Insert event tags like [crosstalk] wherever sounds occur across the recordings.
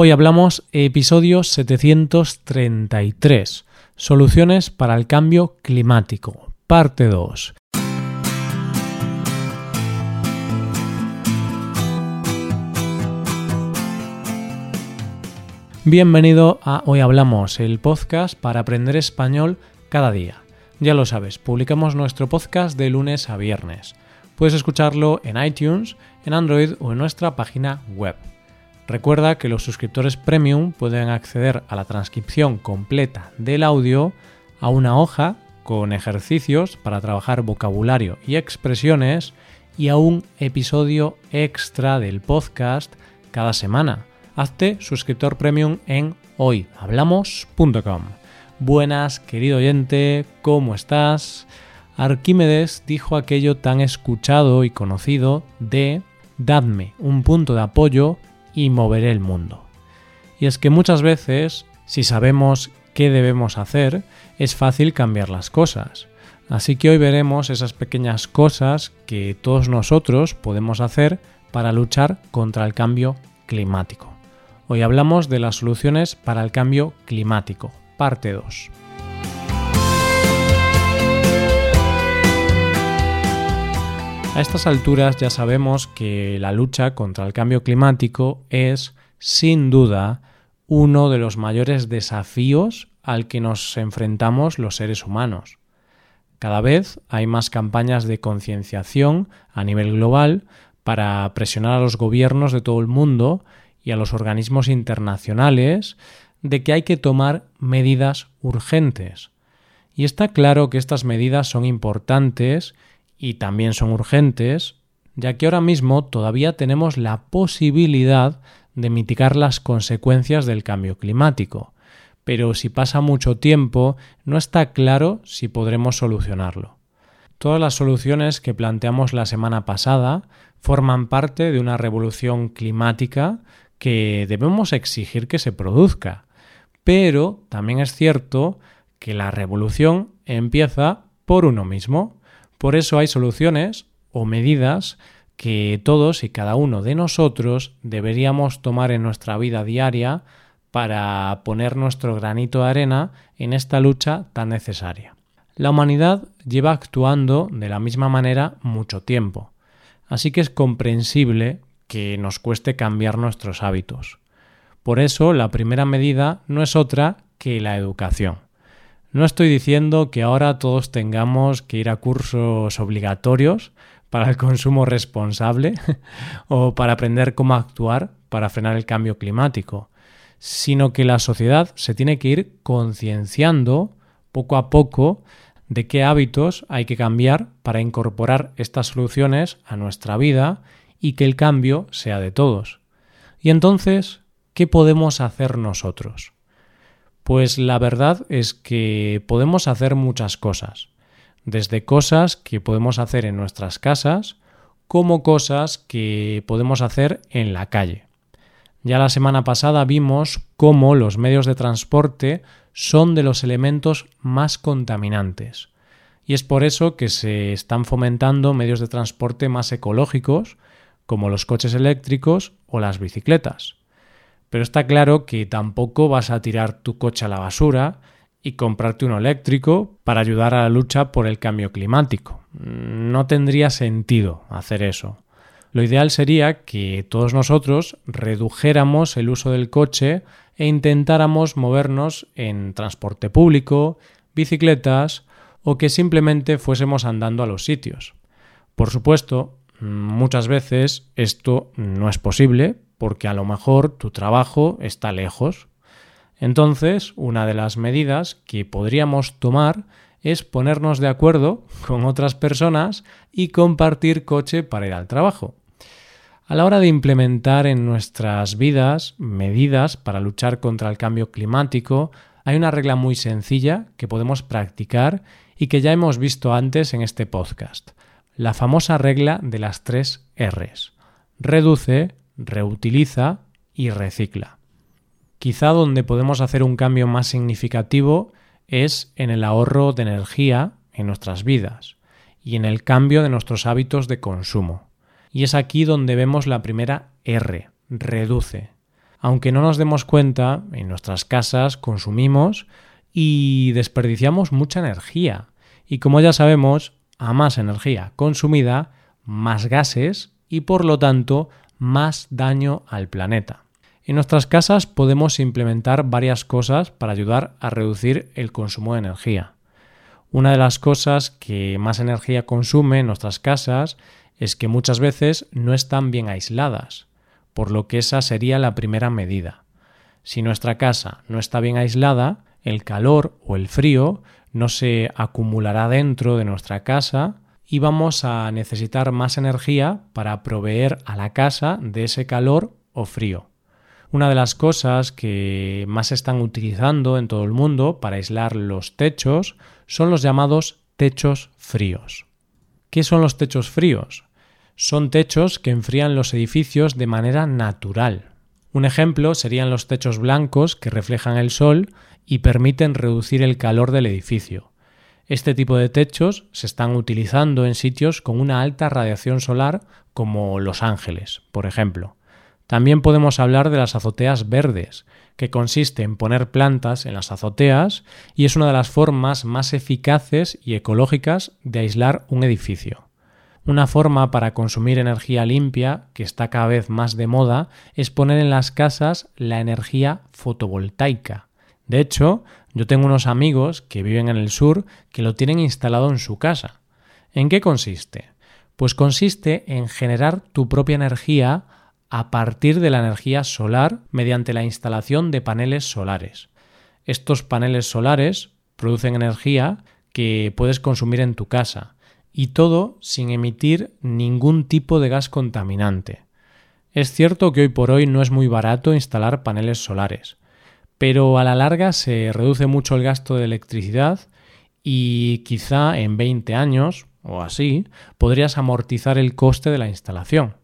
Hoy hablamos episodio 733, Soluciones para el cambio climático, parte 2. Bienvenido a Hoy Hablamos, el podcast para aprender español cada día. Ya lo sabes, publicamos nuestro podcast de lunes a viernes. Puedes escucharlo en iTunes, en Android o en nuestra página web. Recuerda que los suscriptores premium pueden acceder a la transcripción completa del audio, a una hoja con ejercicios para trabajar vocabulario y expresiones y a un episodio extra del podcast cada semana. Hazte suscriptor premium en hoyhablamos.com. Buenas, querido oyente, ¿cómo estás? Arquímedes dijo aquello tan escuchado y conocido de Dadme un punto de apoyo y moveré el mundo. Y es que muchas veces, si sabemos qué debemos hacer, es fácil cambiar las cosas. Así que hoy veremos esas pequeñas cosas que todos nosotros podemos hacer para luchar contra el cambio climático. Hoy hablamos de las soluciones para el cambio climático, parte 2. A estas alturas ya sabemos que la lucha contra el cambio climático es, sin duda, uno de los mayores desafíos al que nos enfrentamos los seres humanos. Cada vez hay más campañas de concienciación a nivel global para presionar a los gobiernos de todo el mundo y a los organismos internacionales de que hay que tomar medidas urgentes. Y está claro que estas medidas son importantes y también son urgentes, ya que ahora mismo todavía tenemos la posibilidad de mitigar las consecuencias del cambio climático, pero si pasa mucho tiempo no está claro si podremos solucionarlo. Todas las soluciones que planteamos la semana pasada forman parte de una revolución climática que debemos exigir que se produzca. Pero también es cierto que la revolución empieza por uno mismo. Por eso hay soluciones o medidas que todos y cada uno de nosotros deberíamos tomar en nuestra vida diaria para poner nuestro granito de arena en esta lucha tan necesaria. La humanidad lleva actuando de la misma manera mucho tiempo, así que es comprensible que nos cueste cambiar nuestros hábitos. Por eso la primera medida no es otra que la educación. No estoy diciendo que ahora todos tengamos que ir a cursos obligatorios para el consumo responsable [laughs] o para aprender cómo actuar para frenar el cambio climático, sino que la sociedad se tiene que ir concienciando poco a poco de qué hábitos hay que cambiar para incorporar estas soluciones a nuestra vida y que el cambio sea de todos. Y entonces, ¿qué podemos hacer nosotros? Pues la verdad es que podemos hacer muchas cosas, desde cosas que podemos hacer en nuestras casas, como cosas que podemos hacer en la calle. Ya la semana pasada vimos cómo los medios de transporte son de los elementos más contaminantes. Y es por eso que se están fomentando medios de transporte más ecológicos, como los coches eléctricos o las bicicletas. Pero está claro que tampoco vas a tirar tu coche a la basura y comprarte uno eléctrico para ayudar a la lucha por el cambio climático. No tendría sentido hacer eso. Lo ideal sería que todos nosotros redujéramos el uso del coche e intentáramos movernos en transporte público, bicicletas o que simplemente fuésemos andando a los sitios. Por supuesto, muchas veces esto no es posible porque a lo mejor tu trabajo está lejos. Entonces, una de las medidas que podríamos tomar es ponernos de acuerdo [laughs] con otras personas y compartir coche para ir al trabajo. A la hora de implementar en nuestras vidas medidas para luchar contra el cambio climático, hay una regla muy sencilla que podemos practicar y que ya hemos visto antes en este podcast. La famosa regla de las tres Rs. Reduce, reutiliza y recicla. Quizá donde podemos hacer un cambio más significativo es en el ahorro de energía en nuestras vidas y en el cambio de nuestros hábitos de consumo. Y es aquí donde vemos la primera R, reduce. Aunque no nos demos cuenta, en nuestras casas consumimos y desperdiciamos mucha energía. Y como ya sabemos, a más energía consumida, más gases y por lo tanto más daño al planeta. En nuestras casas podemos implementar varias cosas para ayudar a reducir el consumo de energía. Una de las cosas que más energía consume en nuestras casas es que muchas veces no están bien aisladas, por lo que esa sería la primera medida. Si nuestra casa no está bien aislada, el calor o el frío no se acumulará dentro de nuestra casa y vamos a necesitar más energía para proveer a la casa de ese calor o frío. Una de las cosas que más se están utilizando en todo el mundo para aislar los techos son los llamados techos fríos. ¿Qué son los techos fríos? Son techos que enfrían los edificios de manera natural. Un ejemplo serían los techos blancos que reflejan el sol y permiten reducir el calor del edificio. Este tipo de techos se están utilizando en sitios con una alta radiación solar como Los Ángeles, por ejemplo. También podemos hablar de las azoteas verdes, que consiste en poner plantas en las azoteas y es una de las formas más eficaces y ecológicas de aislar un edificio. Una forma para consumir energía limpia, que está cada vez más de moda, es poner en las casas la energía fotovoltaica. De hecho, yo tengo unos amigos que viven en el sur que lo tienen instalado en su casa. ¿En qué consiste? Pues consiste en generar tu propia energía a partir de la energía solar mediante la instalación de paneles solares. Estos paneles solares producen energía que puedes consumir en tu casa y todo sin emitir ningún tipo de gas contaminante. Es cierto que hoy por hoy no es muy barato instalar paneles solares, pero a la larga se reduce mucho el gasto de electricidad y quizá en 20 años o así podrías amortizar el coste de la instalación.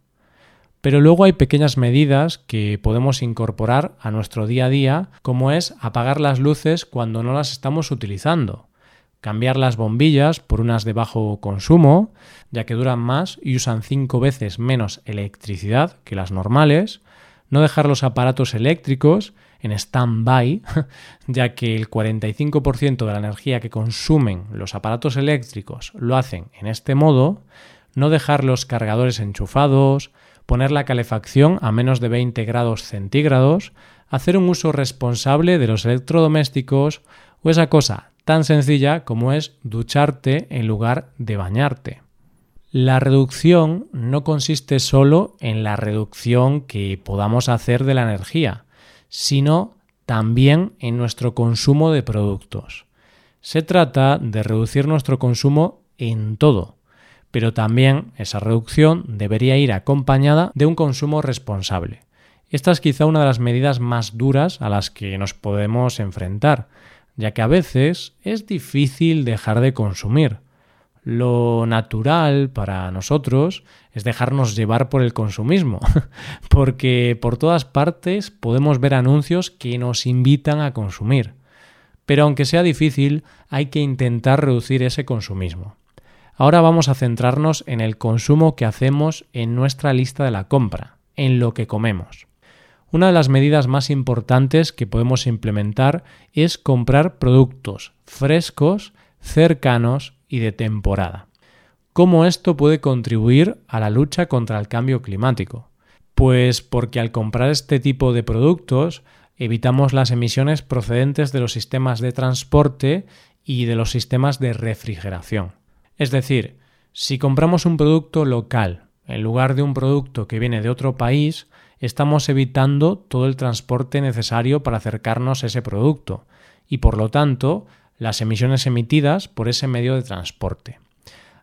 Pero luego hay pequeñas medidas que podemos incorporar a nuestro día a día, como es apagar las luces cuando no las estamos utilizando, cambiar las bombillas por unas de bajo consumo, ya que duran más y usan cinco veces menos electricidad que las normales, no dejar los aparatos eléctricos en stand-by, [laughs] ya que el 45% de la energía que consumen los aparatos eléctricos lo hacen en este modo, no dejar los cargadores enchufados, poner la calefacción a menos de 20 grados centígrados, hacer un uso responsable de los electrodomésticos o esa cosa tan sencilla como es ducharte en lugar de bañarte. La reducción no consiste solo en la reducción que podamos hacer de la energía, sino también en nuestro consumo de productos. Se trata de reducir nuestro consumo en todo, pero también esa reducción debería ir acompañada de un consumo responsable. Esta es quizá una de las medidas más duras a las que nos podemos enfrentar, ya que a veces es difícil dejar de consumir. Lo natural para nosotros es dejarnos llevar por el consumismo, [laughs] porque por todas partes podemos ver anuncios que nos invitan a consumir. Pero aunque sea difícil, hay que intentar reducir ese consumismo. Ahora vamos a centrarnos en el consumo que hacemos en nuestra lista de la compra, en lo que comemos. Una de las medidas más importantes que podemos implementar es comprar productos frescos, cercanos y de temporada. ¿Cómo esto puede contribuir a la lucha contra el cambio climático? Pues porque al comprar este tipo de productos evitamos las emisiones procedentes de los sistemas de transporte y de los sistemas de refrigeración. Es decir, si compramos un producto local en lugar de un producto que viene de otro país, estamos evitando todo el transporte necesario para acercarnos a ese producto y por lo tanto las emisiones emitidas por ese medio de transporte.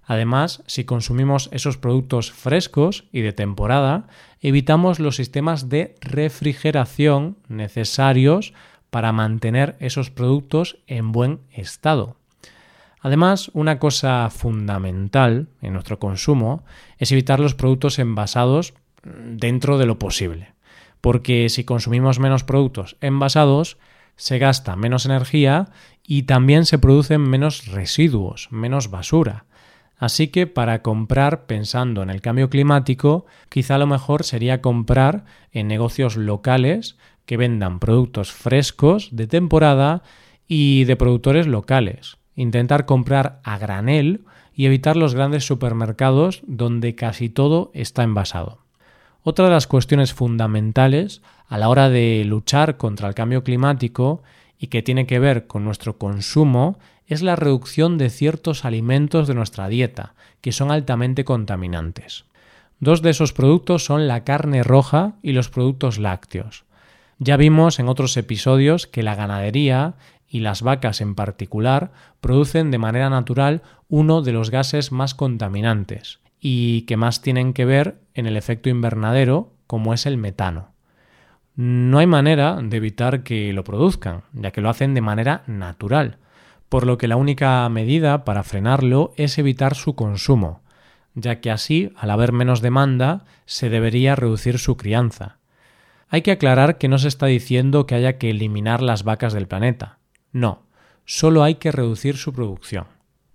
Además, si consumimos esos productos frescos y de temporada, evitamos los sistemas de refrigeración necesarios para mantener esos productos en buen estado. Además, una cosa fundamental en nuestro consumo es evitar los productos envasados dentro de lo posible. Porque si consumimos menos productos envasados, se gasta menos energía y también se producen menos residuos, menos basura. Así que para comprar pensando en el cambio climático, quizá lo mejor sería comprar en negocios locales que vendan productos frescos de temporada y de productores locales. Intentar comprar a granel y evitar los grandes supermercados donde casi todo está envasado. Otra de las cuestiones fundamentales a la hora de luchar contra el cambio climático y que tiene que ver con nuestro consumo es la reducción de ciertos alimentos de nuestra dieta, que son altamente contaminantes. Dos de esos productos son la carne roja y los productos lácteos. Ya vimos en otros episodios que la ganadería y las vacas en particular producen de manera natural uno de los gases más contaminantes y que más tienen que ver en el efecto invernadero como es el metano. No hay manera de evitar que lo produzcan, ya que lo hacen de manera natural, por lo que la única medida para frenarlo es evitar su consumo, ya que así, al haber menos demanda, se debería reducir su crianza. Hay que aclarar que no se está diciendo que haya que eliminar las vacas del planeta. No, solo hay que reducir su producción.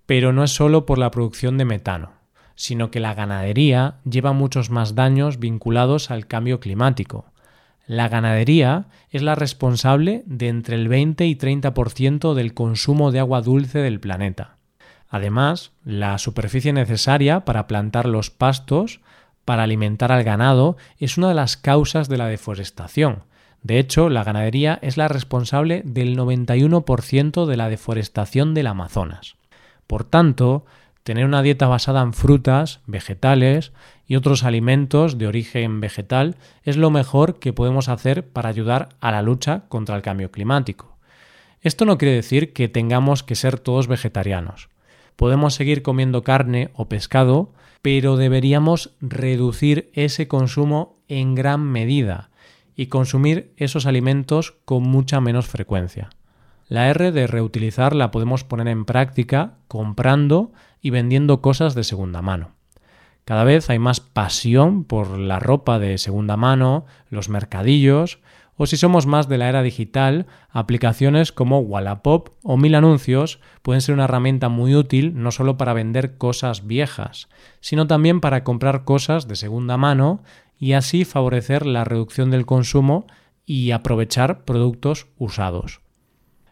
Pero no es solo por la producción de metano, sino que la ganadería lleva muchos más daños vinculados al cambio climático. La ganadería es la responsable de entre el 20 y 30% del consumo de agua dulce del planeta. Además, la superficie necesaria para plantar los pastos para alimentar al ganado es una de las causas de la deforestación, de hecho, la ganadería es la responsable del 91% de la deforestación del Amazonas. Por tanto, tener una dieta basada en frutas, vegetales y otros alimentos de origen vegetal es lo mejor que podemos hacer para ayudar a la lucha contra el cambio climático. Esto no quiere decir que tengamos que ser todos vegetarianos. Podemos seguir comiendo carne o pescado, pero deberíamos reducir ese consumo en gran medida y consumir esos alimentos con mucha menos frecuencia. La R de reutilizar la podemos poner en práctica comprando y vendiendo cosas de segunda mano. Cada vez hay más pasión por la ropa de segunda mano, los mercadillos, o si somos más de la era digital, aplicaciones como Wallapop o Mil Anuncios pueden ser una herramienta muy útil no solo para vender cosas viejas, sino también para comprar cosas de segunda mano y así favorecer la reducción del consumo y aprovechar productos usados.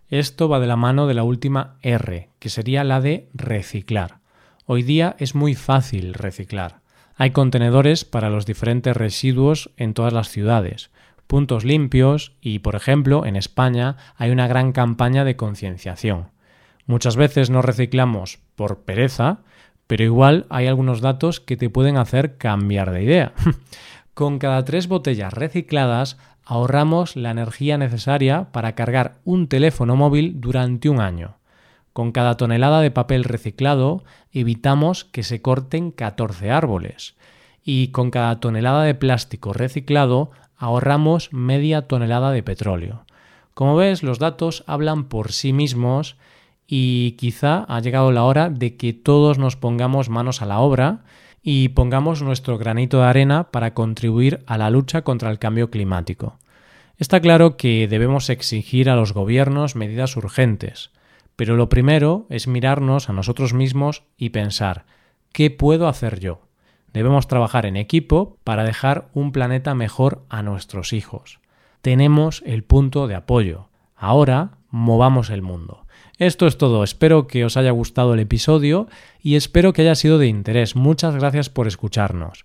Esto va de la mano de la última R, que sería la de reciclar. Hoy día es muy fácil reciclar. Hay contenedores para los diferentes residuos en todas las ciudades, puntos limpios y, por ejemplo, en España hay una gran campaña de concienciación. Muchas veces no reciclamos por pereza, pero igual hay algunos datos que te pueden hacer cambiar de idea. [laughs] Con cada tres botellas recicladas ahorramos la energía necesaria para cargar un teléfono móvil durante un año. Con cada tonelada de papel reciclado evitamos que se corten 14 árboles. Y con cada tonelada de plástico reciclado ahorramos media tonelada de petróleo. Como ves, los datos hablan por sí mismos y quizá ha llegado la hora de que todos nos pongamos manos a la obra y pongamos nuestro granito de arena para contribuir a la lucha contra el cambio climático. Está claro que debemos exigir a los gobiernos medidas urgentes, pero lo primero es mirarnos a nosotros mismos y pensar ¿qué puedo hacer yo? Debemos trabajar en equipo para dejar un planeta mejor a nuestros hijos. Tenemos el punto de apoyo. Ahora movamos el mundo. Esto es todo, espero que os haya gustado el episodio y espero que haya sido de interés. Muchas gracias por escucharnos.